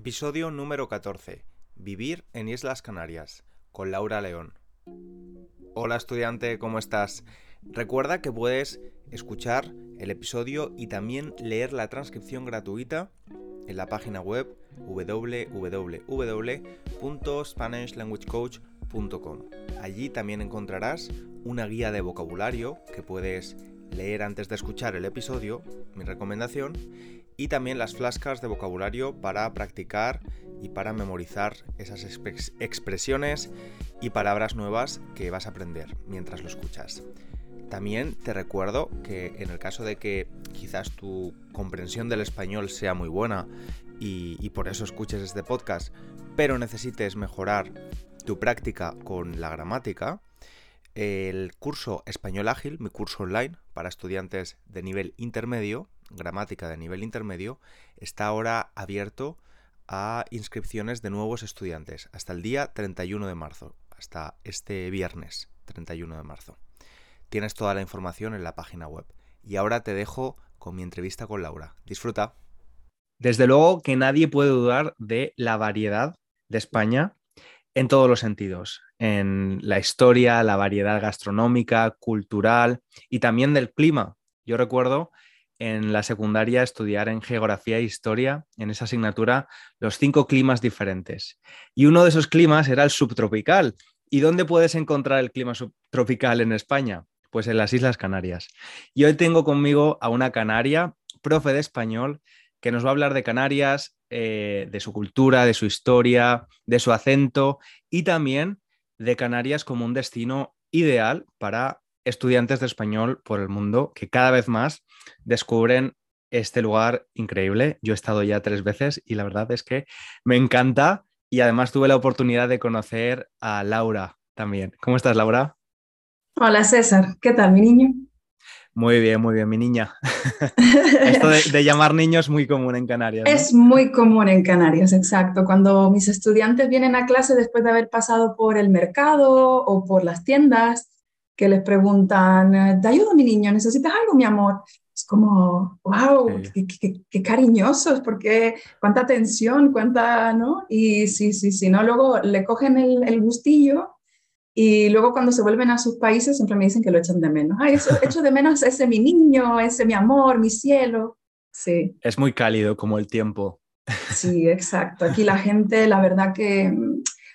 Episodio número 14. Vivir en Islas Canarias, con Laura León. Hola estudiante, ¿cómo estás? Recuerda que puedes escuchar el episodio y también leer la transcripción gratuita en la página web www.spanishlanguagecoach.com. Allí también encontrarás una guía de vocabulario que puedes leer antes de escuchar el episodio, mi recomendación, y también las flascas de vocabulario para practicar y para memorizar esas expresiones y palabras nuevas que vas a aprender mientras lo escuchas. También te recuerdo que en el caso de que quizás tu comprensión del español sea muy buena y, por eso escuches este podcast, pero necesites mejorar tu práctica con la gramática, el curso Español Ágil, mi curso online para estudiantes de nivel intermedio, gramática de nivel intermedio, está ahora abierto a inscripciones de nuevos estudiantes hasta el día 31 de marzo, hasta este viernes 31 de marzo. Tienes toda la información en la página web. Y ahora te dejo con mi entrevista con Laura. Disfruta. Desde luego que nadie puede dudar de la variedad de España en todos los sentidos, en la historia, la variedad gastronómica, cultural y también del clima. Yo recuerdo en la secundaria estudiar en geografía e historia, en esa asignatura, los cinco climas diferentes. Y uno de esos climas era el subtropical. ¿Y dónde puedes encontrar el clima subtropical en España? Pues en las Islas Canarias. Y hoy tengo conmigo a una canaria, profe de español, que nos va a hablar de Canarias, eh, de su cultura, de su historia, de su acento y también de Canarias como un destino ideal para estudiantes de español por el mundo que cada vez más descubren este lugar increíble. Yo he estado ya tres veces y la verdad es que me encanta y además tuve la oportunidad de conocer a Laura también. ¿Cómo estás, Laura? Hola, César. ¿Qué tal, mi niño? Muy bien, muy bien, mi niña. Esto de, llamar niños es muy común en Canarias. Es muy común en Canarias, exacto. Cuando mis estudiantes vienen a clase después de haber pasado por el mercado o por las tiendas, que les preguntan, ¿te ayudo mi niño? ¿Necesitas algo, mi amor? Es como, wow, qué, cariñosos, porque cuánta atención, cuánta, ¿no? Y sí, sí, sí, ¿no? Luego le cogen el, el gustillo y luego cuando se vuelven a sus países siempre me dicen que lo echan de menos. Ay, eso, echo de menos ese mi niño, ese mi amor, mi cielo. Sí. Es muy cálido como el tiempo. Sí, exacto. Aquí la gente, la verdad que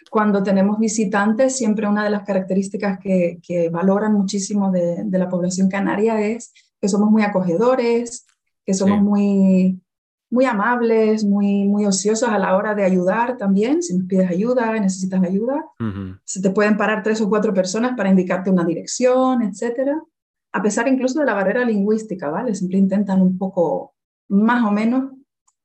cuando tenemos visitantes, siempre una de las características que, que valoran muchísimo de, de, la población canaria es que somos muy acogedores, que somos muy muy amables, muy, muy ociosos a la hora de ayudar también. Si nos pides ayuda, necesitas ayuda, se te pueden parar tres o cuatro personas para indicarte una dirección, etcétera. A pesar incluso de la barrera lingüística, ¿vale? Siempre intentan un poco, más o menos,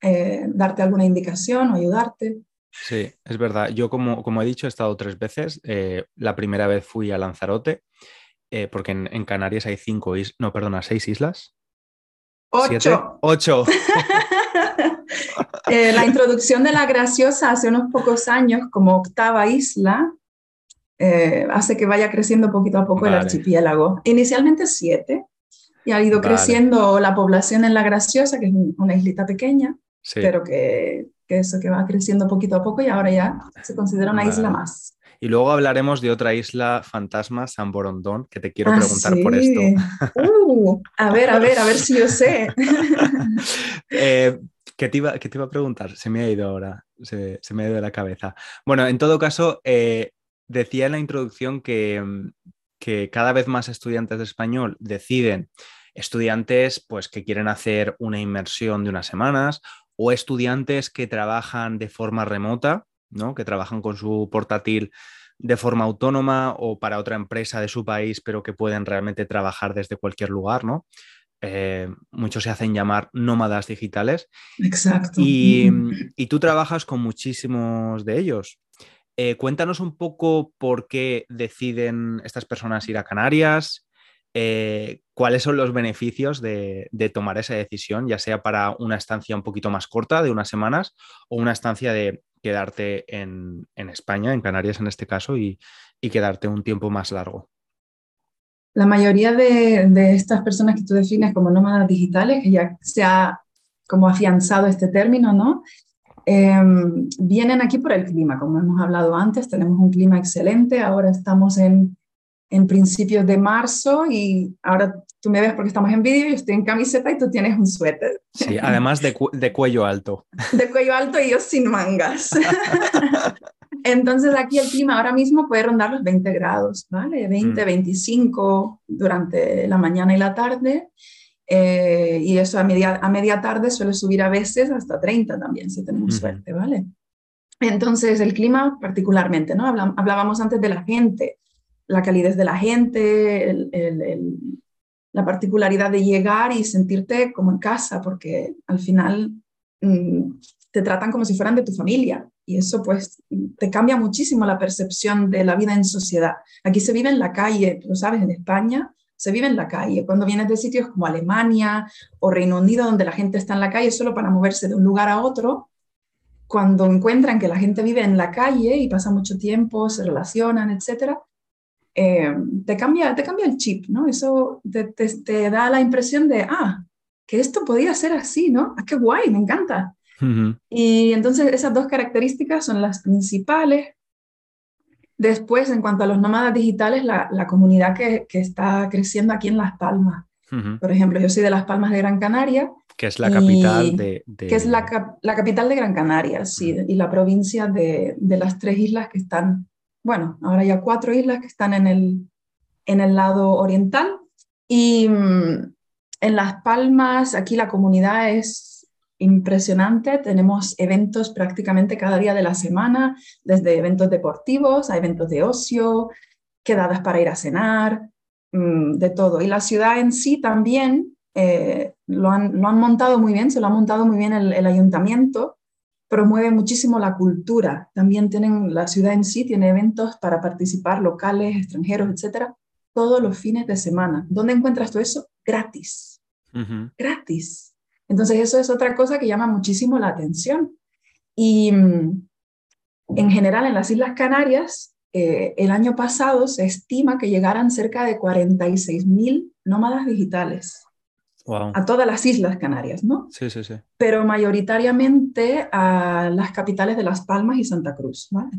eh, darte alguna indicación o ayudarte. Sí, es verdad. Yo, como, como he dicho, he estado tres veces. Eh, la primera vez fui a Lanzarote, eh, porque en, en, Canarias hay cinco islas, no, perdona, seis islas. Ocho. Ocho. Eh, la introducción de la graciosa hace unos pocos años como octava isla hace que vaya creciendo poquito a poco el archipiélago. Inicialmente siete y ha ido creciendo la población en la graciosa, que es una islita pequeña, pero que, que, eso que va creciendo poquito a poco y ahora ya se considera una isla más. Y luego hablaremos de otra isla fantasma, San Borondón, que te quiero ah, preguntar por esto. Uh, a ver, a ver, a ver si yo sé. eh, ¿qué, te iba, te iba, a preguntar? Se me ha ido ahora, se, me ha ido de la cabeza. Bueno, en todo caso, eh, decía en la introducción que, que cada vez más estudiantes de español deciden estudiantes pues, que quieren hacer una inmersión de unas semanas o estudiantes que trabajan de forma remota que trabajan con su portátil de forma autónoma o para otra empresa de su país, pero que pueden realmente trabajar desde cualquier lugar, ¿no? Eh, muchos se hacen llamar nómadas digitales. Exacto. Y, tú trabajas con muchísimos de ellos. Eh, cuéntanos un poco por qué deciden estas personas ir a Canarias, eh, cuáles son los beneficios de, tomar esa decisión, ya sea para una estancia un poquito más corta, de unas semanas, o una estancia de quedarte en, España, en Canarias en este caso, y, quedarte un tiempo más largo. La mayoría de, estas personas que tú defines como nómadas digitales, que ya se ha como afianzado este término, ¿no? Em, vienen aquí por el clima, como hemos hablado antes, tenemos un clima excelente, ahora estamos en, en principios de marzo y ahora tú me ves porque estamos en vídeo, yo estoy en camiseta y tú tienes un suéter. Sí, además de, de cuello alto. De cuello alto y yo sin mangas. Entonces aquí el clima ahora mismo puede rondar los 20 grados, ¿vale? 20, 25 mm. durante la mañana y la tarde. Eh, y eso a media, a media tarde suele subir a veces hasta 30 también, si tenemos suerte, ¿vale? Entonces, el clima particularmente, ¿no? Hablábamos antes de la gente, la calidez de la gente, la particularidad de llegar y sentirte como en casa, porque al final mm, te tratan como si fueran de tu familia y eso pues te cambia muchísimo la percepción de la vida en sociedad. Aquí se vive en la calle, lo sabes, en España se vive en la calle. Cuando vienes de sitios como Alemania o Reino Unido, donde la gente está en la calle solo para moverse de un lugar a otro, cuando encuentran que la gente vive en la calle y pasa mucho tiempo, se relacionan, etc., eh, te, cambia, te cambia el chip, ¿no? Eso te, te, da la impresión de, ah, que esto podía ser así, ¿no? Ah, qué guay, me encanta. Y entonces esas dos características son las principales Después, en cuanto a los nómadas digitales, la, comunidad que, está creciendo aquí en Las Palmas. Por ejemplo, yo soy de Las Palmas de Gran Canaria. Que es la capital de, Que es la, capital de Gran Canaria, sí, y la provincia de, las tres islas que están, bueno, ahora ya cuatro islas que están en el, en el lado oriental. Y mm, en Las Palmas, aquí la comunidad es impresionante. Tenemos eventos prácticamente cada día de la semana, desde eventos deportivos a eventos de ocio, quedadas para ir a cenar, mm, de todo. Y la ciudad en sí también eh, lo, han, montado muy bien, se lo ha montado muy bien el, ayuntamiento, promueve muchísimo la cultura. También tienen, la ciudad en sí tiene eventos para participar locales, extranjeros, etcétera, todos los fines de semana. ¿Dónde encuentras todo eso? Gratis. Gratis. Entonces eso es otra cosa que llama muchísimo la atención. Y mm, en general en las Islas Canarias, eh, el año pasado se estima que llegaran cerca de 46 mil nómadas digitales. A todas las Islas Canarias, ¿no? Sí, sí, sí. Pero mayoritariamente a las capitales de Las Palmas y Santa Cruz, ¿vale?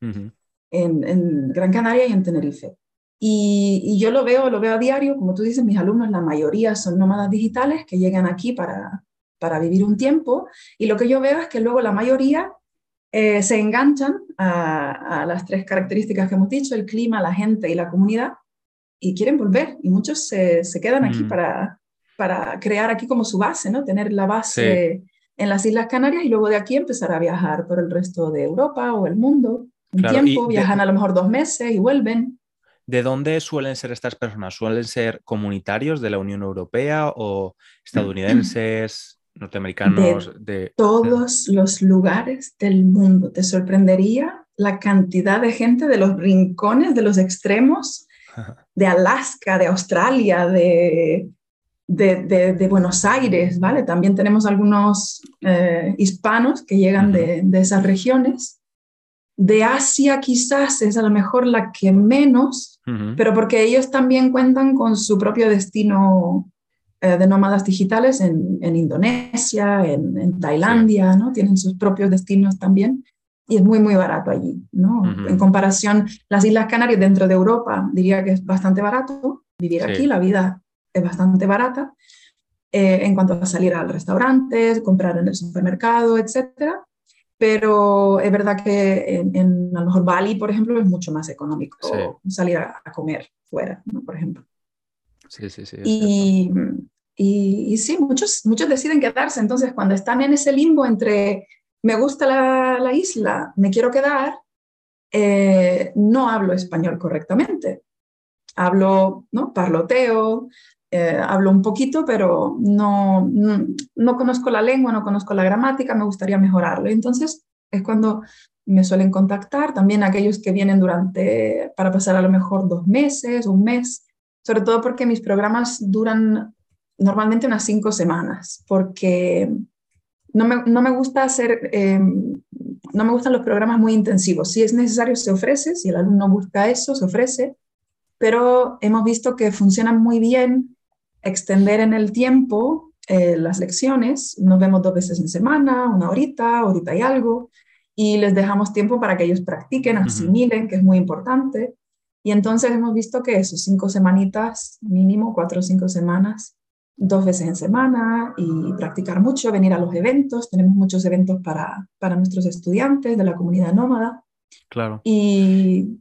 en, en Gran Canaria y en Tenerife. Y, yo lo veo, lo veo a diario, como tú dices, mis alumnos, la mayoría son nómadas digitales que llegan aquí para, para vivir un tiempo. Y lo que yo veo es que luego la mayoría eh, se enganchan a, las tres características que hemos dicho, el clima, la gente y la comunidad, y quieren volver. Y muchos se, se quedan aquí mm. para, para crear aquí como su base, ¿no? Tener la base en las Islas Canarias y luego de aquí empezar a viajar por el resto de Europa o el mundo. Un tiempo, viajan a lo mejor dos meses y vuelven. ¿De dónde suelen ser estas personas? ¿Suelen ser comunitarios de la Unión Europea o estadounidenses, norteamericanos? De, todos los lugares del mundo. Te sorprendería la cantidad de gente de los rincones, de los extremos, de Alaska, de Australia, de, de, Buenos Aires, ¿vale? También tenemos algunos eh, hispanos que llegan de, esas regiones. De Asia quizás es a lo mejor la que menos, pero porque ellos también cuentan con su propio destino eh, de nómadas digitales en, en Indonesia, en, en Tailandia, ¿no? Tienen sus propios destinos también y es muy, muy barato allí, ¿no? En comparación, las Islas Canarias dentro de Europa diría que es bastante barato vivir aquí, la vida es bastante barata eh, en cuanto a salir al restaurante, comprar en el supermercado, etcétera pero es verdad que en, a lo mejor Bali, por ejemplo, es mucho más económico salir a, comer fuera, ¿no? por ejemplo. Sí, sí, sí. Y, y, sí, muchos, muchos deciden quedarse, entonces cuando están en ese limbo entre me gusta la, la isla, me quiero quedar, eh, no hablo español correctamente. Hablo, ¿no? Parloteo, eh, hablo un poquito, pero no, no, conozco la lengua, no conozco la gramática, me gustaría mejorarlo. Entonces es cuando me suelen contactar, también aquellos que vienen durante, para pasar a lo mejor dos meses, un mes, sobre todo porque mis programas duran normalmente unas cinco semanas, porque no me, no me gusta hacer, em, no me gustan los programas muy intensivos. Si es necesario, se ofrece, si el alumno busca eso, se ofrece, pero hemos visto que funcionan muy bien extender en el tiempo eh, las lecciones, nos vemos dos veces en semana, una horita, horita y algo, y les dejamos tiempo para que ellos practiquen, asimilen, que es muy importante. Y entonces hemos visto que esos cinco semanitas, mínimo cuatro o cinco semanas, dos veces en semana y practicar mucho, venir a los eventos. Tenemos muchos eventos para, para nuestros estudiantes de la comunidad nómada. Claro. Y,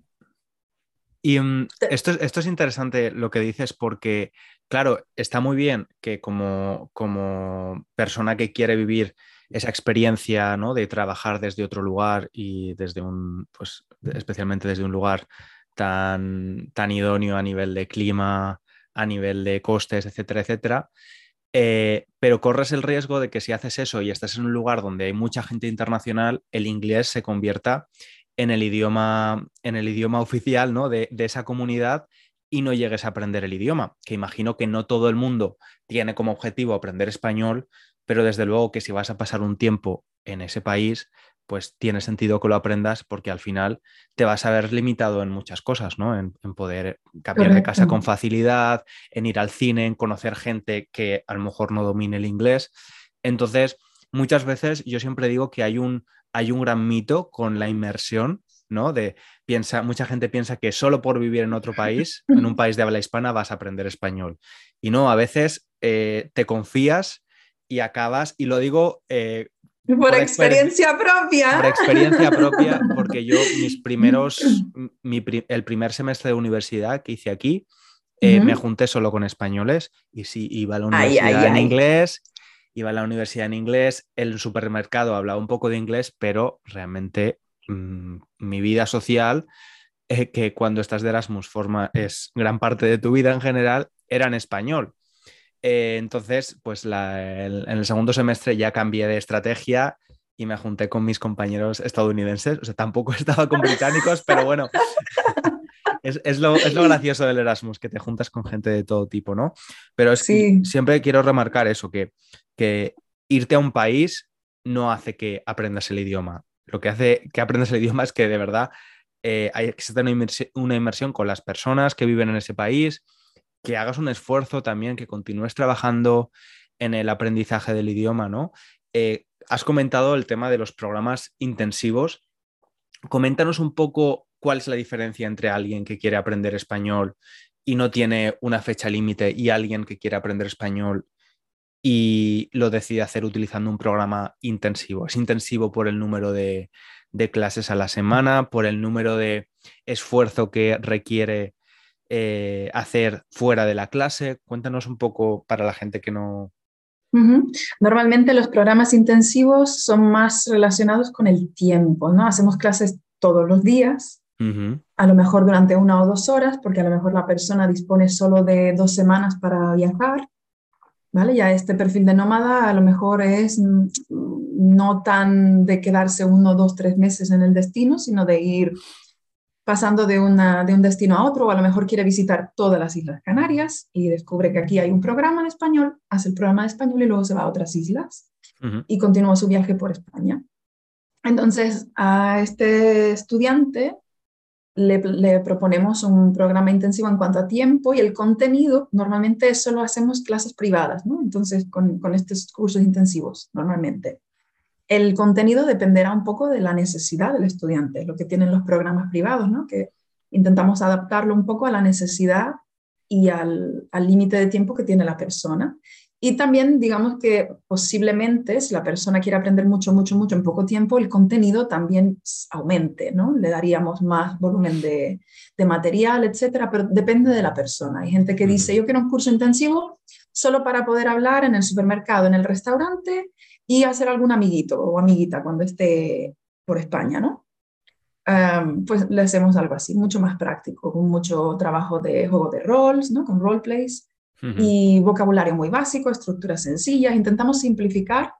y mm, esto, esto es interesante lo que dices porque, claro, está muy bien que como, como persona que quiere vivir esa experiencia ¿no? de trabajar desde otro lugar y desde un, pues especialmente desde un lugar tan, tan idóneo a nivel de clima, a nivel de costes, etcétera, etcétera. Eh, pero corres el riesgo de que si haces eso y estás en un lugar donde hay mucha gente internacional, el inglés se convierta en el idioma, en el idioma oficial ¿no? de, de esa comunidad y no llegues a aprender el idioma, que imagino que no todo el mundo tiene como objetivo aprender español, pero desde luego que si vas a pasar un tiempo en ese país, pues tiene sentido que lo aprendas porque al final te vas a ver limitado en muchas cosas, ¿no? En, poder cambiar de casa con facilidad, en ir al cine, en conocer gente que a lo mejor no domine el inglés. Entonces, muchas veces yo siempre digo que hay un, hay un gran mito con la inmersión, ¿no? De piensa, mucha gente piensa que solo por vivir en otro país, en un país de habla hispana, vas a aprender español. Y no, a veces eh, te confías y acabas, y lo digo eh, por, experiencia propia. Por experiencia propia, porque yo mis primeros, el primer semestre de universidad que hice aquí, eh, me junté solo con españoles y sí, iba a la universidad en inglés, iba a la universidad en inglés, el supermercado hablaba un poco de inglés, pero realmente mm, mi vida social, eh, que cuando estás de Erasmus forma, es gran parte de tu vida en general, era en español. Eh, entonces, pues en el segundo semestre ya cambié de estrategia y me junté con mis compañeros estadounidenses. O sea, tampoco estaba con británicos, pero bueno, es, lo, gracioso del Erasmus, que te juntas con gente de todo tipo, ¿no? Pero es que siempre quiero remarcar eso, que, que irte a un país no hace que aprendas el idioma. Lo que hace que aprendas el idioma es que de verdad eh, hay que tener una inmersión con las personas que viven en ese país, que hagas un esfuerzo también, que continúes trabajando en el aprendizaje del idioma, ¿no? Eh, has comentado el tema de los programas intensivos. Coméntanos un poco cuál es la diferencia entre alguien que quiere aprender español y no tiene una fecha límite y alguien que quiere aprender español y lo decide hacer utilizando un programa intensivo. Es intensivo por el número de, clases a la semana, por el número de esfuerzo que requiere eh, hacer fuera de la clase? Cuéntanos un poco para la gente que no... Normalmente los programas intensivos son más relacionados con el tiempo, ¿no? Hacemos clases todos los días, a lo mejor durante una o dos horas, porque a lo mejor la persona dispone solo de dos semanas para viajar, ¿vale? Ya este perfil de nómada a lo mejor es mm, no tan de quedarse uno, dos, tres meses en el destino, sino de ir pasando de, una, de un destino a otro, o a lo mejor quiere visitar todas las Islas Canarias y descubre que aquí hay un programa en español, hace el programa de español y luego se va a otras islas y continúa su viaje por España. Entonces, a este estudiante le, proponemos un programa intensivo en cuanto a tiempo y el contenido. Normalmente solo hacemos clases privadas. Entonces, con, con estos cursos intensivos, normalmente. El contenido dependerá un poco de la necesidad del estudiante, lo que tienen los programas privados, ¿no? que intentamos adaptarlo un poco a la necesidad y al límite de tiempo que tiene la persona. Y también, digamos que posiblemente, si la persona quiere aprender mucho, mucho, mucho en poco tiempo, el contenido también aumente, ¿no? Le daríamos más volumen de, de material, etcétera, pero depende de la persona. Hay gente que dice, yo quiero un curso intensivo solo para poder hablar en el supermercado, en el restaurante y hacer algún amiguito o amiguita cuando esté por España, ¿no? pues le hacemos algo así, mucho más práctico, con mucho trabajo de juego de roles, ¿no? Con roleplays y vocabulario muy básico, estructuras sencillas. Intentamos simplificar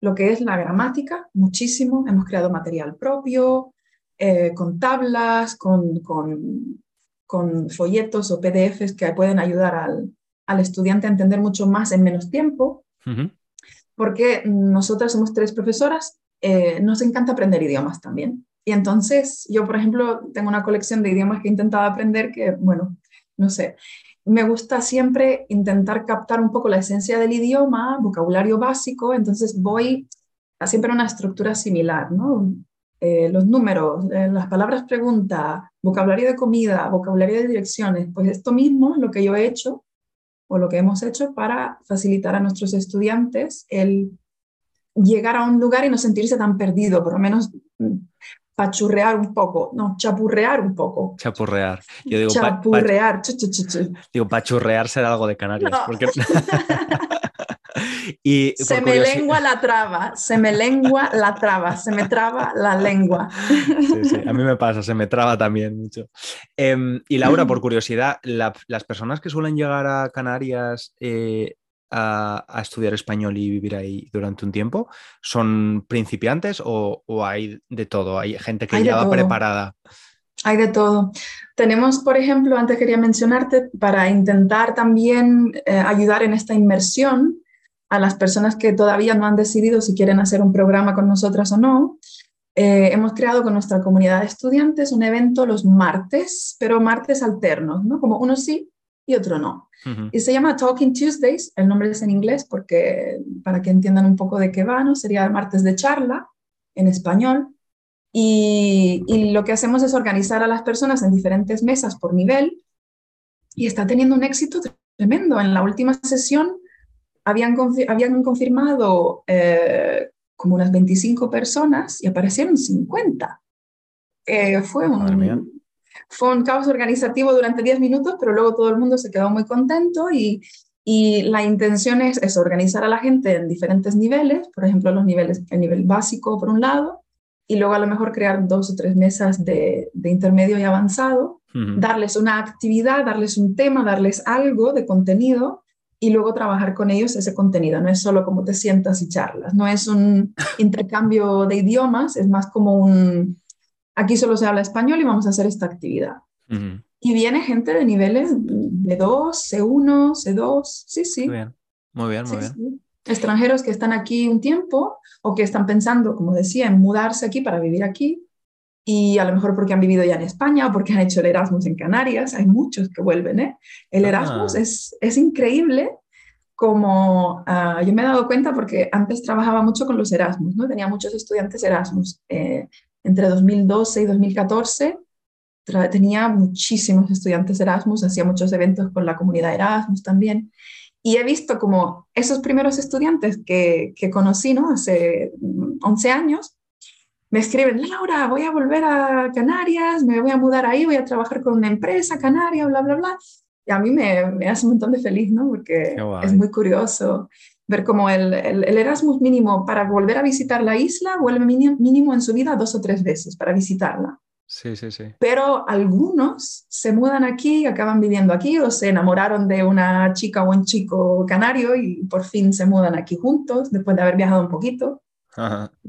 lo que es la gramática muchísimo. Hemos creado material propio, eh, con tablas, con, con, con, folletos o PDFs que pueden ayudar al, al, estudiante a entender mucho más en menos tiempo porque nosotras somos tres profesoras, eh, nos encanta aprender idiomas también. Y entonces yo, por ejemplo, tengo una colección de idiomas que he intentado aprender que, bueno, no sé. Me gusta siempre intentar captar un poco la esencia del idioma, vocabulario básico, entonces voy a siempre una estructura similar, ¿no? Eh, los números, eh, las palabras pregunta, vocabulario de comida, vocabulario de direcciones, pues esto mismo es lo que yo he hecho o lo que hemos hecho para facilitar a nuestros estudiantes el llegar a un lugar y no sentirse tan perdido, por lo menos pachurrear un poco, no, chapurrear un poco. Chapurrear. Yo digo, chapurrear. digo, pachurrear será algo de Canarias. y se me lengua la traba, se me lengua la traba, se me traba la lengua. Sí, sí, a mí me pasa, se me traba también mucho. Em, y Laura, por curiosidad, las personas que suelen llegar a Canarias eh, a, estudiar español y vivir ahí durante un tiempo? ¿Son principiantes o, hay de todo? ¿Hay gente que ya va preparada? Hay de todo. Tenemos, por ejemplo, antes quería mencionarte, para intentar también eh, ayudar en esta inmersión a las personas que todavía no han decidido si quieren hacer un programa con nosotras o no, eh, hemos creado con nuestra comunidad de estudiantes un evento los martes, pero martes alternos, ¿no? Como uno sí y otro no. Y se llama Talking Tuesdays, el nombre es en inglés porque para que entiendan un poco de qué va, ¿no? Sería martes de charla en español. Y, y, lo que hacemos es organizar a las personas en diferentes mesas por nivel y está teniendo un éxito tremendo. En la última sesión habían, habían confirmado eh, como unas 25 personas y aparecieron 50. Eh, fue un, fue un caos organizativo durante 10 minutos, pero luego todo el mundo se quedó muy contento y, y la intención es, es, organizar a la gente en diferentes niveles, por ejemplo, los niveles, el nivel básico por un lado, y luego a lo mejor crear dos o tres mesas de, de intermedio y avanzado, darles una actividad, darles un tema, darles algo de contenido y luego trabajar con ellos ese contenido. No es solo como te sientas y charlas, no es un intercambio de idiomas, es más como un, aquí solo se habla español y vamos a hacer esta actividad. Y viene gente de niveles B2, C1, C2, sí, sí. Muy bien, muy bien, muy bien. Extranjeros que están aquí un tiempo o que están pensando, como decía, en mudarse aquí para vivir aquí. Y a lo mejor porque han vivido ya en España o porque han hecho el Erasmus en Canarias. Hay muchos que vuelven, ¿eh? El Erasmus ah. es, es increíble como ah, yo me he dado cuenta porque antes trabajaba mucho con los Erasmus, ¿no? Tenía muchos estudiantes Erasmus. Eh, entre 2012 y 2014 tenía muchísimos estudiantes Erasmus, hacía muchos eventos con la comunidad Erasmus también. Y he visto como esos primeros estudiantes que, que conocí, ¿no? Hace 11 años, me escriben, Laura, voy a volver a Canarias, me voy a mudar ahí, voy a trabajar con una empresa canaria, bla, bla, bla. Y a mí me, me hace un montón de feliz, ¿no? Porque es muy curioso ver cómo el, el, Erasmus mínimo para volver a visitar la isla vuelve mínimo, mínimo en su vida dos o tres veces para visitarla. Sí, sí, sí. Pero algunos se mudan aquí, acaban viviendo aquí o se enamoraron de una chica o un chico canario y por fin se mudan aquí juntos después de haber viajado un poquito.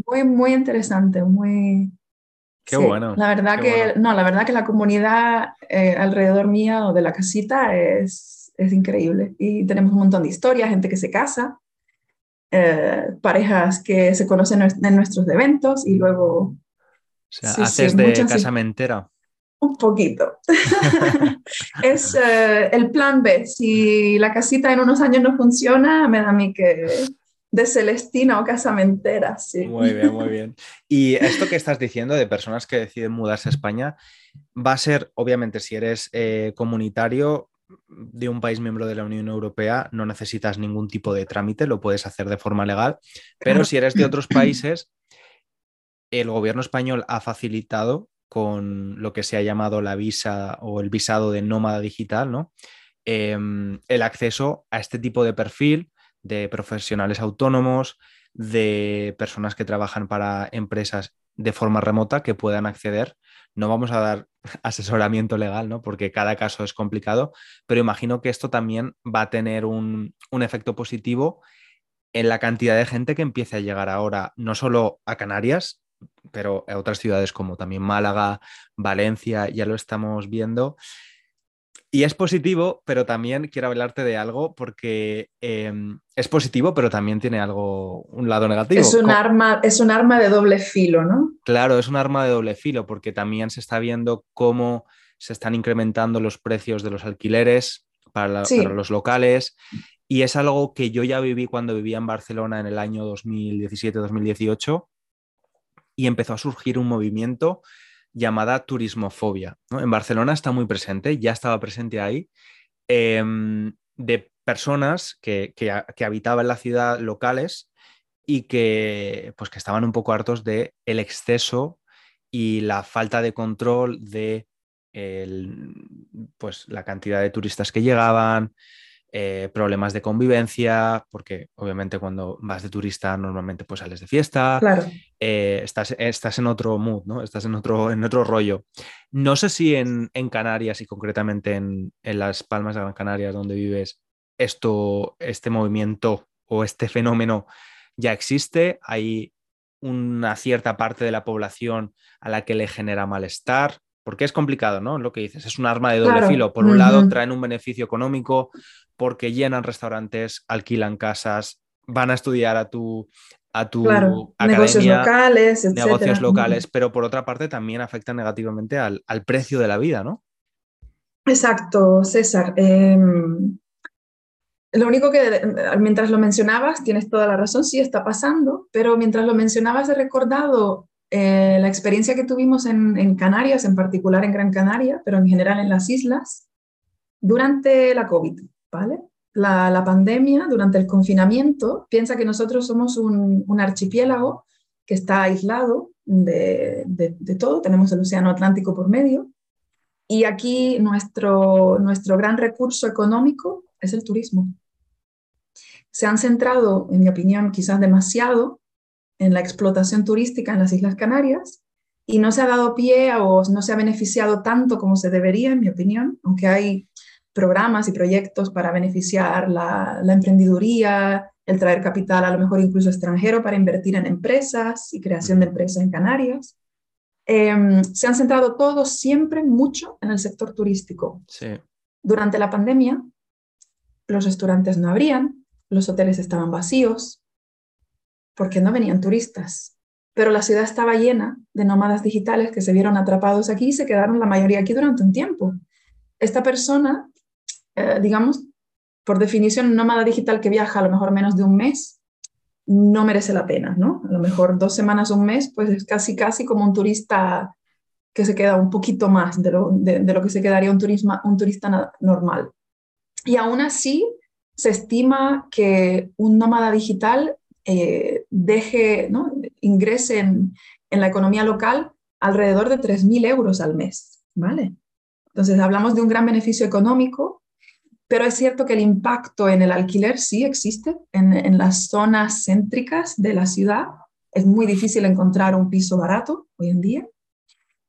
Muy, muy interesante, muy... Qué bueno. La verdad que, no, la verdad que la comunidad eh, alrededor mía o de la casita es, es increíble y tenemos un montón de historias, gente que se casa eh, parejas que se conocen en nuestros eventos y luego... O sea, haces de casamentera. Un poquito. es eh, el plan B. Si la casita en unos años no funciona, me da a mí que de Celestina o casamentera, sí. Muy bien, muy bien. Y esto que estás diciendo de personas que deciden mudarse a España, va a ser, obviamente, si eres eh, comunitario, de un país miembro de la Unión Europea no necesitas ningún tipo de trámite, lo puedes hacer de forma legal, pero si eres de otros países, el gobierno español ha facilitado con lo que se ha llamado la visa o el visado de nómada digital, ¿no? Em, el acceso a este tipo de perfil de profesionales autónomos, de personas que trabajan para empresas de forma remota que puedan acceder. No vamos a dar asesoramiento legal, ¿no? Porque cada caso es complicado, pero imagino que esto también va a tener un, efecto positivo en la cantidad de gente que empiece a llegar ahora, no solo a Canarias, pero a otras ciudades como también Málaga, Valencia, ya lo estamos viendo. Y es positivo, pero también quiero hablarte de algo porque em, es positivo, pero también tiene algo, un lado negativo. Es un, arma, es un arma de doble filo, ¿no? Claro, es un arma de doble filo porque también se está viendo cómo se están incrementando los precios de los alquileres para, para los locales. Y es algo que yo ya viví cuando vivía en Barcelona en el año 2017-2018 y empezó a surgir un movimiento llamada turismofobia. En Barcelona está muy presente, ya estaba presente ahí, em, de personas que, que, habitaban la ciudad locales y que, pues, que estaban un poco hartos de el exceso y la falta de control de pues, la cantidad de turistas que llegaban, eh, problemas de convivencia, porque obviamente cuando vas de turista normalmente pues sales de fiesta, eh, estás, estás, en otro mood, ¿no? Estás en otro, en otro rollo. No sé si en, Canarias y concretamente en, las Palmas de Gran Canarias donde vives, esto, este movimiento o este fenómeno ya existe, hay una cierta parte de la población a la que le genera malestar, porque es complicado, ¿no? Lo que dices, es un arma de doble filo. Por un lado, traen un beneficio económico porque llenan restaurantes, alquilan casas, van a estudiar a tu, a tu academia, negocios locales, negocios locales, pero por otra parte también afectan negativamente al, precio de la vida, ¿no? Exacto, César. Em, lo único que mientras lo mencionabas, tienes toda la razón, sí está pasando, pero mientras lo mencionabas he recordado eh, la experiencia que tuvimos en, Canarias, en particular en Gran Canaria, pero en general en las islas, durante la COVID, La, pandemia, durante el confinamiento, piensa que nosotros somos un, archipiélago que está aislado de, de, todo, tenemos el Océano Atlántico por medio, y aquí nuestro, nuestro gran recurso económico es el turismo. Se han centrado, en mi opinión, quizás demasiado en la explotación turística en las Islas Canarias y no se ha dado pie o no se ha beneficiado tanto como se debería, en mi opinión, aunque hay programas y proyectos para beneficiar la, la emprendeduría, el traer capital a lo mejor incluso extranjero para invertir en empresas y creación de empresas en Canarias. Em, se han centrado todos siempre mucho en el sector turístico. Durante la pandemia, los restaurantes no abrían, los hoteles estaban vacíos, porque no venían turistas. Pero la ciudad estaba llena de nómadas digitales que se vieron atrapados aquí y se quedaron la mayoría aquí durante un tiempo. Esta persona, eh, digamos, por definición, un nómada digital que viaja a lo mejor menos de un mes, no merece la pena, ¿no? A lo mejor dos semanas un mes, pues es casi, casi como un turista que se queda un poquito más de lo, de, lo que se quedaría un, turismo, un turista normal. Y aún así, se estima que un nómada digital eh, deje, ¿no? ingrese en, la economía local alrededor de 3.000 euros al mes, ¿vale? Entonces hablamos de un gran beneficio económico, pero es cierto que el impacto en el alquiler sí existe en, las zonas céntricas de la ciudad. Es muy difícil encontrar un piso barato hoy en día.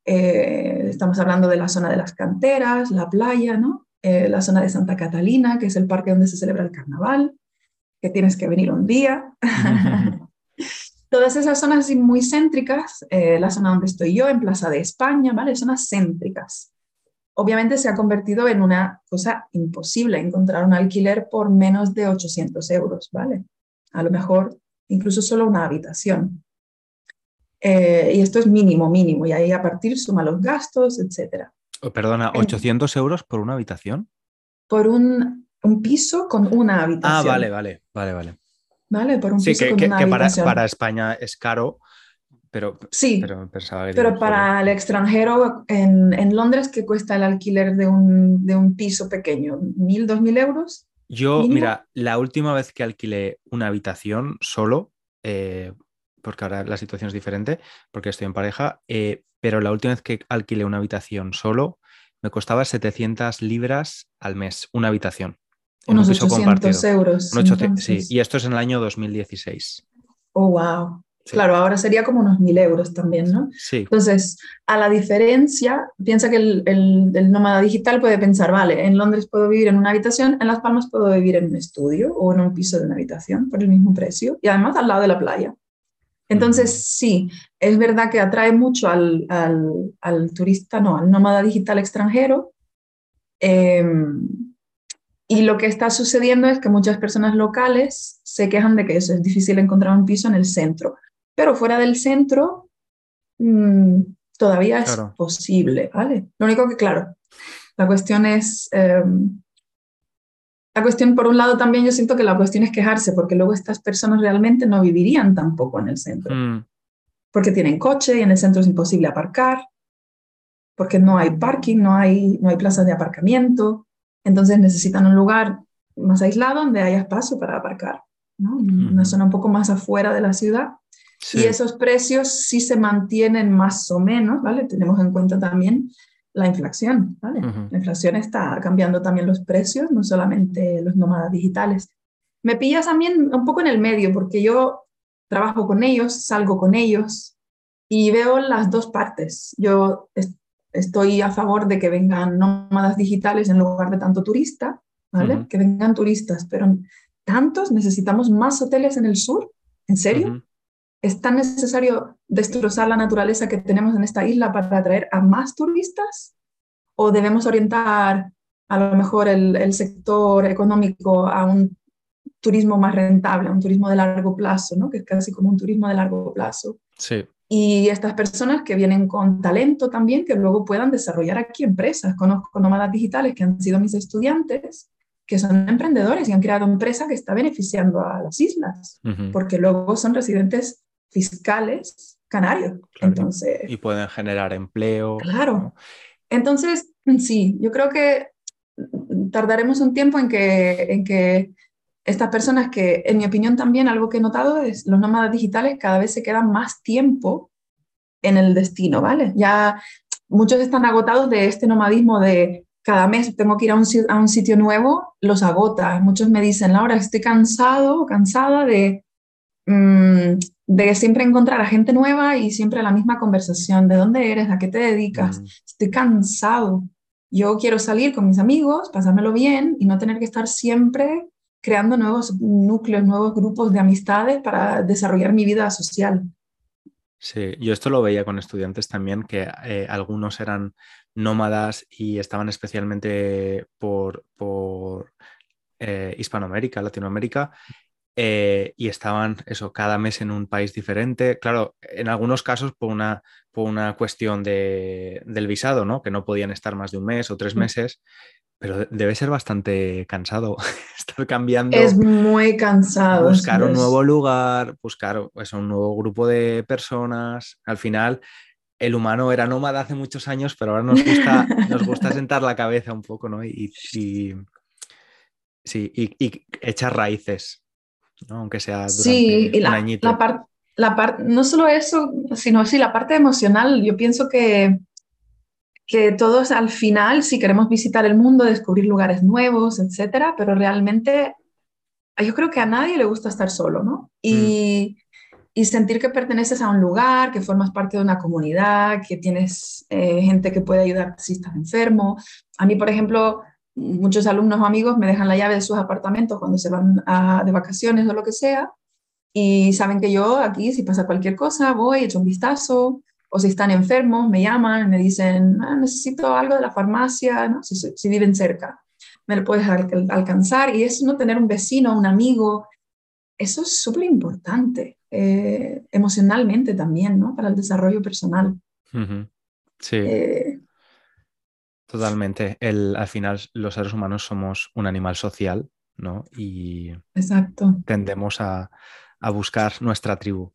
Eh, estamos hablando de la zona de las canteras, la playa, ¿no? Eh, la zona de Santa Catalina, que es el parque donde se celebra el carnaval, que tienes que venir un día. Todas esas zonas muy céntricas, eh, la zona donde estoy yo, en Plaza de España, ¿vale? Zonas céntricas. Obviamente se ha convertido en una cosa imposible encontrar un alquiler por menos de 800 euros, ¿vale? A lo mejor incluso solo una habitación. Eh, y esto es mínimo, mínimo, y ahí a partir suma los gastos, etc. perdona, ¿800 euros por una habitación? Por un un piso con una habitación. Ah, vale, vale, vale, vale. Vale, por un piso que, con una que para, para, España es caro, pero, sí, pero pensaba que pero para el extranjero en, en, Londres, ¿qué cuesta el alquiler de un, de un piso pequeño? ¿Mil, dos mil euros? Yo, mira, la última vez que alquilé una habitación solo, eh, porque ahora la situación es diferente, porque estoy en pareja, eh, pero la última vez que alquilé una habitación solo, me costaba 700 libras al mes, una habitación unos 800 euros. sí, y esto es en el año 2016. Oh, wow. Claro, ahora sería como unos 1.000 euros también, ¿no? Sí. Entonces, a la diferencia, piensa que el, el, nómada digital puede pensar, vale, en Londres puedo vivir en una habitación, en Las Palmas puedo vivir en un estudio o en un piso de una habitación por el mismo precio y además al lado de la playa. Entonces, sí, es verdad que atrae mucho al, al, al turista, no, al nómada digital extranjero. Eh, y lo que está sucediendo es que muchas personas locales se quejan de que eso es difícil encontrar un piso en el centro. Pero fuera del centro, mm, Todavía es posible, ¿vale? Lo único que, claro, la cuestión es... Em, la cuestión, por un lado, también yo siento que la cuestión es quejarse, porque luego estas personas realmente no vivirían tampoco en el centro. Mm. Porque tienen coche y en el centro es imposible aparcar, porque no hay parking, no hay, no hay plazas de aparcamiento. Entonces necesitan un lugar más aislado donde haya espacio para aparcar, ¿no? Una zona un poco más afuera de la ciudad. Y esos precios sí se mantienen más o menos, ¿vale? Tenemos en cuenta también la inflación, ¿vale? La inflación está cambiando también los precios, no solamente los nómadas digitales. Me pillas también un poco en el medio, porque yo trabajo con ellos, salgo con ellos y veo las dos partes. Yo estoy a favor de que vengan nómadas digitales en lugar de tanto turista, ¿vale? Que vengan turistas, pero tantos necesitamos más hoteles en el sur, ¿en serio? ¿Es tan necesario destrozar la naturaleza que tenemos en esta isla para atraer a más turistas? ¿O debemos orientar a lo mejor el, sector económico a un turismo más rentable, a un turismo de largo plazo, ¿no? que es casi como un turismo de largo plazo? Sí. Y estas personas que vienen con talento también, que luego puedan desarrollar aquí empresas. Conozco nómadas digitales que han sido mis estudiantes, que son emprendedores y han creado empresas que está beneficiando a las islas, porque luego son residentes fiscales canarios. Entonces, y pueden generar empleo. Claro. Entonces, sí, yo creo que tardaremos un tiempo en que, en que estas personas que, en mi opinión también, algo que he notado es los nómadas digitales cada vez se quedan más tiempo en el destino, ¿vale? Ya muchos están agotados de este nomadismo de cada mes tengo que ir a un, a un sitio nuevo, los agota. Muchos me dicen, Laura, estoy cansado, cansada de, mm, de siempre encontrar a gente nueva y siempre la misma conversación. ¿De dónde eres? ¿A qué te dedicas? Estoy cansado. Yo quiero salir con mis amigos, pasármelo bien y no tener que estar siempre creando nuevos núcleos, nuevos grupos de amistades para desarrollar mi vida social. Sí, yo esto lo veía con estudiantes también, que eh, algunos eran nómadas y estaban especialmente por, por eh, Hispanoamérica, Latinoamérica, eh, y estaban eso cada mes en un país diferente. Claro, en algunos casos por una, por una cuestión de, del visado, ¿no? Que no podían estar más de un mes o tres mm. meses, pero debe ser bastante cansado estar cambiando. Es muy cansado. Buscar un nuevo lugar, buscar pues, un nuevo grupo de personas. Al final, el humano era nómada hace muchos años, pero ahora nos gusta, nos gusta sentar la cabeza un poco, ¿no? Y, sí, y echar raíces aunque sea durante sí, y la, La parte, no solo eso, sino sí, la parte emocional. Yo pienso que, que todos al final, si queremos visitar el mundo, descubrir lugares nuevos, etcétera, pero realmente yo creo que a nadie le gusta estar solo, ¿no? Y, mm. y sentir que perteneces a un lugar, que formas parte de una comunidad, que tienes eh, gente que puede ayudarte si estás enfermo. A mí, por ejemplo, muchos alumnos o amigos me dejan la llave de sus apartamentos cuando se van de vacaciones o lo que sea, y saben que yo aquí, si pasa cualquier cosa, voy, echo un vistazo, o si están enfermos, me llaman, me dicen, ah, necesito algo de la farmacia, ¿no? si, viven cerca, me lo puedes alcanzar, y eso no tener un vecino, un amigo, eso es súper importante, eh, emocionalmente también, ¿no? Para el desarrollo personal. Sí. Eh, Totalmente. El, al final, los seres humanos somos un animal social, ¿no? Y Exacto. tendemos a, buscar nuestra tribu.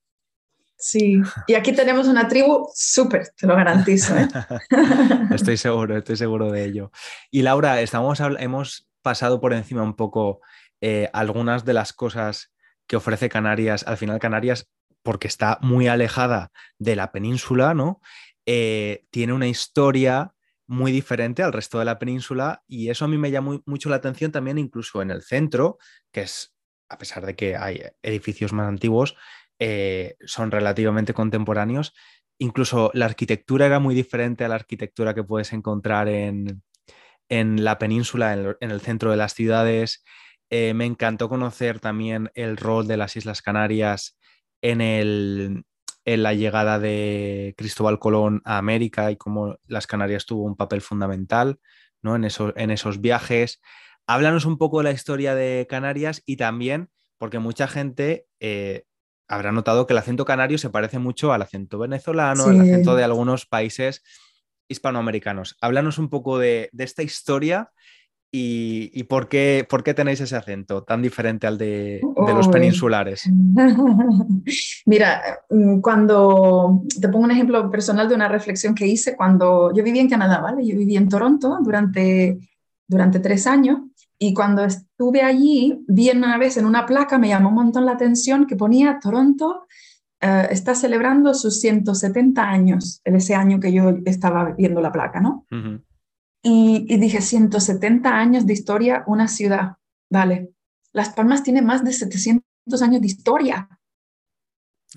Sí, y aquí tenemos una tribu súper, te lo garantizo. ¿eh? estoy seguro, estoy seguro de ello. Y Laura, estamos, hemos pasado por encima un poco eh, algunas de las cosas que ofrece Canarias. Al final, Canarias, porque está muy alejada de la península, ¿no? Eh, tiene una historia muy diferente al resto de la península y eso a mí me llama mucho la atención también incluso en el centro, que es, a pesar de que hay edificios más antiguos, eh, son relativamente contemporáneos. Incluso la arquitectura era muy diferente a la arquitectura que puedes encontrar en, la península, en, el centro de las ciudades. Eh, me encantó conocer también el rol de las Islas Canarias en el, en la llegada de Cristóbal Colón a América y cómo las Canarias tuvo un papel fundamental ¿no? en, en esos viajes. Háblanos un poco de la historia de Canarias y también, porque mucha gente, eh, habrá notado que el acento canario se parece mucho al acento venezolano, al acento de algunos países hispanoamericanos. Háblanos un poco de, esta historia y, por, qué, por, qué, tenéis ese acento tan diferente al de, los peninsulares. Mira, mm, cuando te pongo un ejemplo personal de una reflexión que hice cuando yo viví en Canadá, ¿vale? Yo viví en Toronto durante, durante tres años y cuando estuve allí, vi una vez en una placa, me llamó un montón la atención que ponía Toronto eh, está celebrando sus 170 años, en ese año que yo estaba viendo la placa, ¿no? Y, y, dije, 170 años de historia, una ciudad, vale. Las Palmas tiene más de 700 años de historia.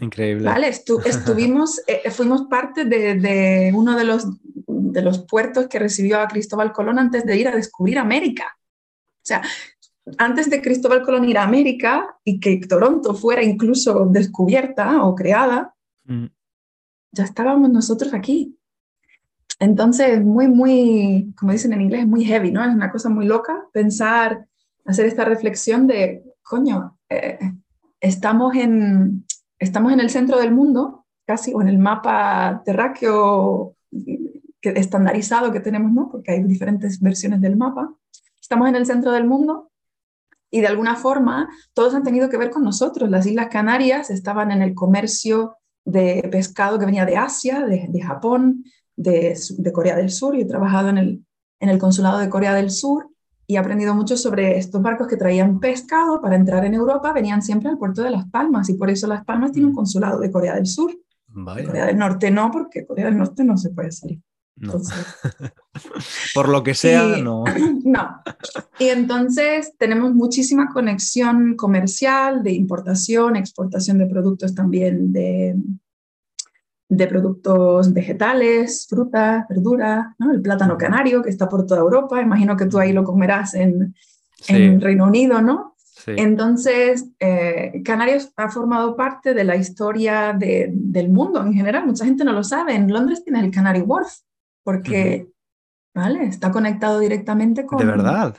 Increíble. Vale, estuvimos, eh, fuimos parte de, de, uno de los, de los puertos que recibió a Cristóbal Colón antes de ir a descubrir América. O sea, antes de Cristóbal Colón ir a América y que Toronto fuera incluso descubierta o creada, mm. ya estábamos nosotros aquí. Entonces, muy, muy, como dicen en inglés, muy heavy, ¿no? Es una cosa muy loca pensar, hacer esta reflexión de, coño, eh, estamos, en, estamos en el centro del mundo, casi, o en el mapa terráqueo que, estandarizado que tenemos, ¿no? Porque hay diferentes versiones del mapa estamos en el centro del mundo y de alguna forma todos han tenido que ver con nosotros. Las Islas Canarias estaban en el comercio de pescado que venía de Asia, de, Japón, de, Corea del Sur. Yo he trabajado en el, en el consulado de Corea del Sur y he aprendido mucho sobre estos barcos que traían pescado para entrar en Europa, venían siempre al puerto de Las Palmas y por eso Las Palmas tiene un mm. consulado de Corea del Sur. Corea del Norte no, porque Corea del Norte no se puede salir. Por lo que sea, no. No. Y entonces tenemos muchísima conexión comercial, de importación, exportación de productos también, de, de productos vegetales, fruta, verdura, ¿no? el plátano canario que está por toda Europa. Imagino que tú ahí lo comerás en, en Reino Unido, ¿no? Entonces, eh, Canarias ha formado parte de la historia de, del mundo en general. Mucha gente no lo sabe. En Londres tienes el Canary Wharf, porque, ¿vale? Está conectado directamente con... ¿De verdad?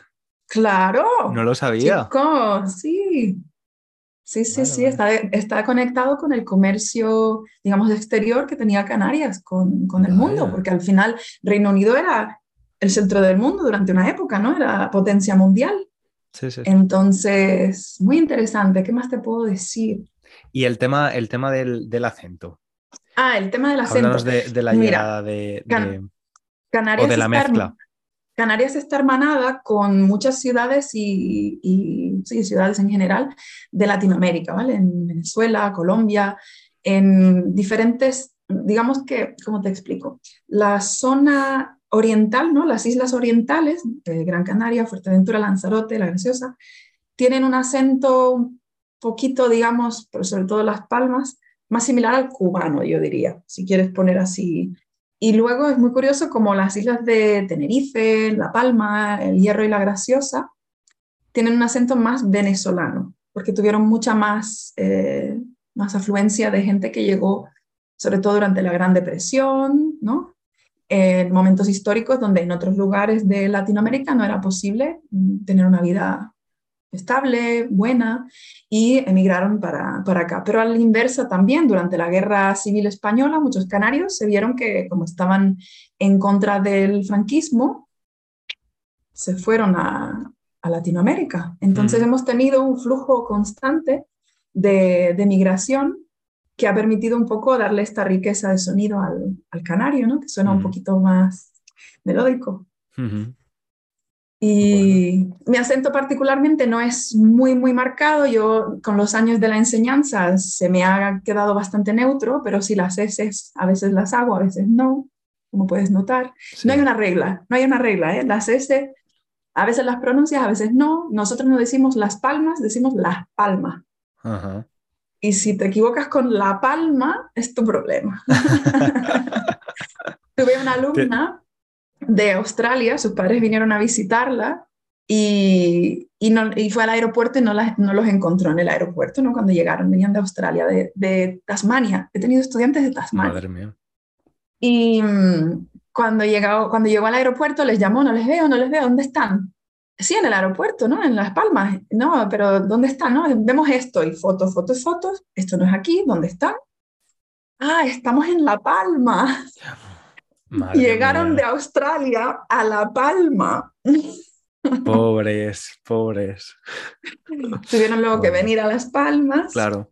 Claro. No lo sabía. sí. Sí, sí, sí, Está, está conectado con el comercio, digamos, exterior que tenía Canarias con, con el mundo, porque al final Reino Unido era el centro del mundo durante una época, ¿no? Era potencia mundial. Sí, sí. Entonces, muy interesante. ¿Qué más te puedo decir? Y el tema, el tema del, del acento. Ah, el tema del acento. Háblanos de, de la llegada de, Canarias o de la mezcla. Canarias está hermanada con muchas ciudades y, ciudades en general de Latinoamérica, ¿vale? En Venezuela, Colombia, en diferentes, digamos que, ¿cómo te explico? La zona oriental, ¿no? Las islas orientales, Gran Canaria, Fuerteventura, Lanzarote, La Graciosa, tienen un acento un poquito, digamos, pero sobre todo Las Palmas, más similar al cubano, yo diría, si quieres poner así y luego es muy curioso como las islas de Tenerife, La Palma, El Hierro y La Graciosa tienen un acento más venezolano, porque tuvieron mucha más, eh, más afluencia de gente que llegó, sobre todo durante la Gran Depresión, ¿no? en momentos históricos donde en otros lugares de Latinoamérica no era posible mm, tener una vida estable, buena, y emigraron para, para, acá. Pero a la inversa también, durante la Guerra Civil Española, muchos canarios se vieron que como estaban en contra del franquismo, se fueron a, a Latinoamérica. Entonces hemos tenido un flujo constante de, de, migración que ha permitido un poco darle esta riqueza de sonido al, al canario, ¿no? que suena un poquito más melódico. Y mi acento particularmente no es muy, muy marcado. Yo con los años de la enseñanza se me ha quedado bastante neutro, pero si las S a veces las hago, a veces no, como puedes notar. No hay una regla, no hay una regla. ¿eh? Las S a veces las pronuncias, a veces no. Nosotros no decimos las palmas, decimos las palmas. Y si te equivocas con la palma, es tu problema. Tuve una alumna de Australia, sus padres vinieron a visitarla y, y, no, y fue al aeropuerto y no, no, los encontró en el aeropuerto, ¿no? Cuando llegaron, venían de Australia, de, de Tasmania. He tenido estudiantes de Tasmania. Madre mía. Y mm, cuando, llegó, cuando llegó al aeropuerto les llamó, no les veo, no les veo, ¿dónde están? Sí, en el aeropuerto, ¿no? En Las Palmas. No, pero ¿dónde están? No? Vemos esto y fotos, fotos, fotos. Esto no es aquí. ¿Dónde están? Ah, estamos en La Palma. Llegaron de Australia a La Palma. Pobres, pobres. Tuvieron luego que venir a Las Palmas. Claro.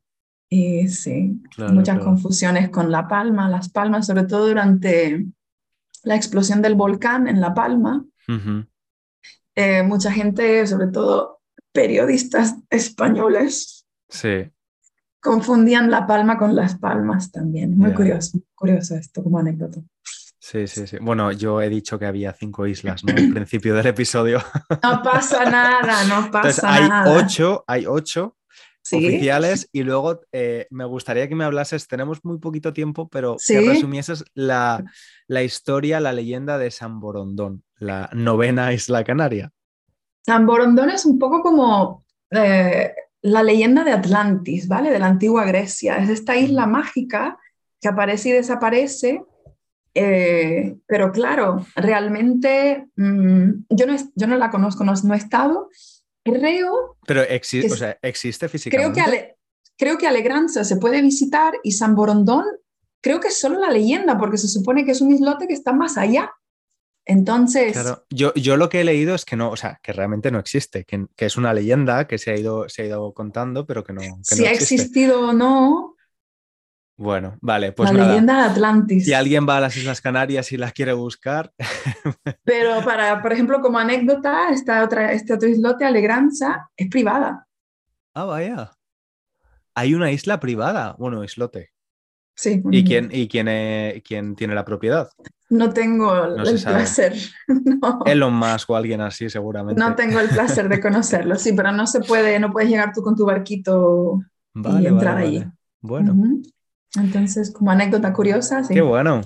Y sí, muchas confusiones con La Palma, Las Palmas, sobre todo durante la explosión del volcán en La Palma. Eh, mucha gente, sobre todo periodistas españoles, sí. confundían La Palma con Las Palmas también. Muy curioso, curioso esto como anécdota. Sí, sí, sí. Bueno, yo he dicho que había cinco islas, ¿no? Al principio del episodio. No pasa nada, no pasa hay nada. Ocho, hay ocho oficiales y luego eh, me gustaría que me hablases, tenemos muy poquito tiempo, pero que resumieses la, historia, la leyenda de San Borondón, la novena isla canaria. San Borondón es un poco como eh, la leyenda de Atlantis, ¿vale? De la antigua Grecia. Es esta isla mágica que aparece y desaparece. Eh, pero claro, realmente mm, yo, no, yo no la conozco, no, no he estado, Creo. Pero existe, o sea, existe físicamente. Creo que, creo que Alegranza se puede visitar y San Borondón, creo que es solo la leyenda, porque se supone que es un islote que está más allá. Entonces. Claro, yo, yo lo que he leído es que no, o sea, que realmente no existe, que, que es una leyenda que se ha ido, se ha ido contando, pero que no. si ha existido o no, bueno, vale, pues la leyenda de Atlantis. Si alguien va a las Islas Canarias y las quiere buscar. Pero para, por ejemplo, como anécdota, esta otra, este otro islote, Alegranza, es privada. Ah, vaya. Hay una isla privada, bueno, islote. Sí. ¿Y quién, y quién, quién tiene la propiedad? No tengo el placer. No. Elon Musk o alguien así, seguramente. No tengo el placer de conocerlo, sí, pero no se puede, no puedes llegar tú con tu barquito y entrar ahí. Bueno. Entonces, como anécdota curiosa, sí. Qué bueno.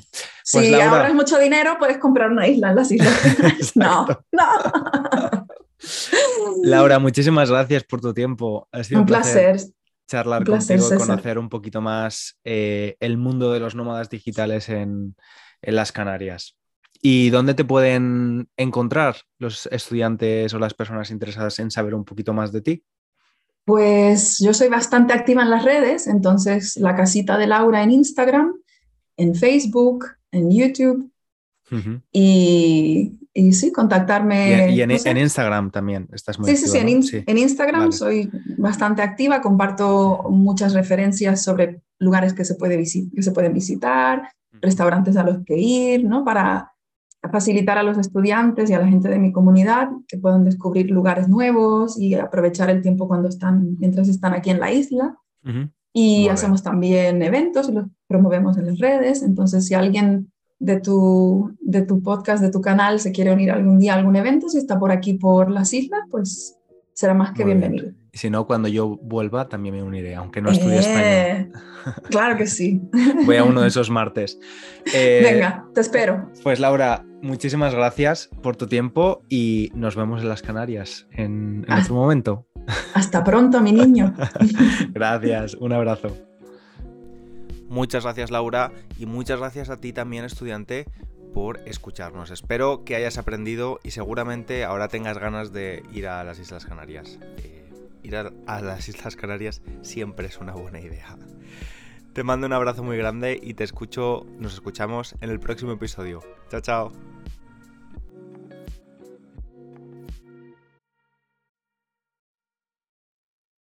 Pues si ahorras mucho dinero, puedes comprar una isla en las islas. no, no. Laura, muchísimas gracias por tu tiempo. Ha sido un, placer, charlar contigo, conocer un poquito más eh, el mundo de los nómadas digitales en, en las Canarias. ¿Y dónde te pueden encontrar los estudiantes o las personas interesadas en saber un poquito más de ti? Pues yo soy bastante activa en las redes, entonces la casita de Laura en Instagram, en Facebook, en YouTube. y, y, sí, contactarme. Y, en, Instagram también estás muy sí, Sí, sí, en, Instagram soy bastante activa, comparto muchas referencias sobre lugares que se, puede que se pueden visitar, restaurantes a los que ir, ¿no? Para facilitar a los estudiantes y a la gente de mi comunidad que puedan descubrir lugares nuevos y aprovechar el tiempo cuando están, mientras están aquí en la isla. Y hacemos también eventos y los promovemos en las redes. Entonces, si alguien de tu, de tu podcast, de tu canal, se quiere unir algún día a algún evento, si está por aquí por las islas, pues será más que bienvenido. Y si no, cuando yo vuelva también me uniré, aunque no estudie español. Claro que sí. Voy a uno de esos martes. Eh, Venga, te espero. Pues Laura, muchísimas gracias por tu tiempo y nos vemos en las Canarias en, en otro momento. Hasta pronto, mi niño. gracias, un abrazo. Muchas gracias Laura y muchas gracias a ti también estudiante por escucharnos. Espero que hayas aprendido y seguramente ahora tengas ganas de ir a las Islas Canarias. Eh, ir a, a las Islas Canarias siempre es una buena idea. Te mando un abrazo muy grande y te escucho, nos escuchamos en el próximo episodio. Chao, chao.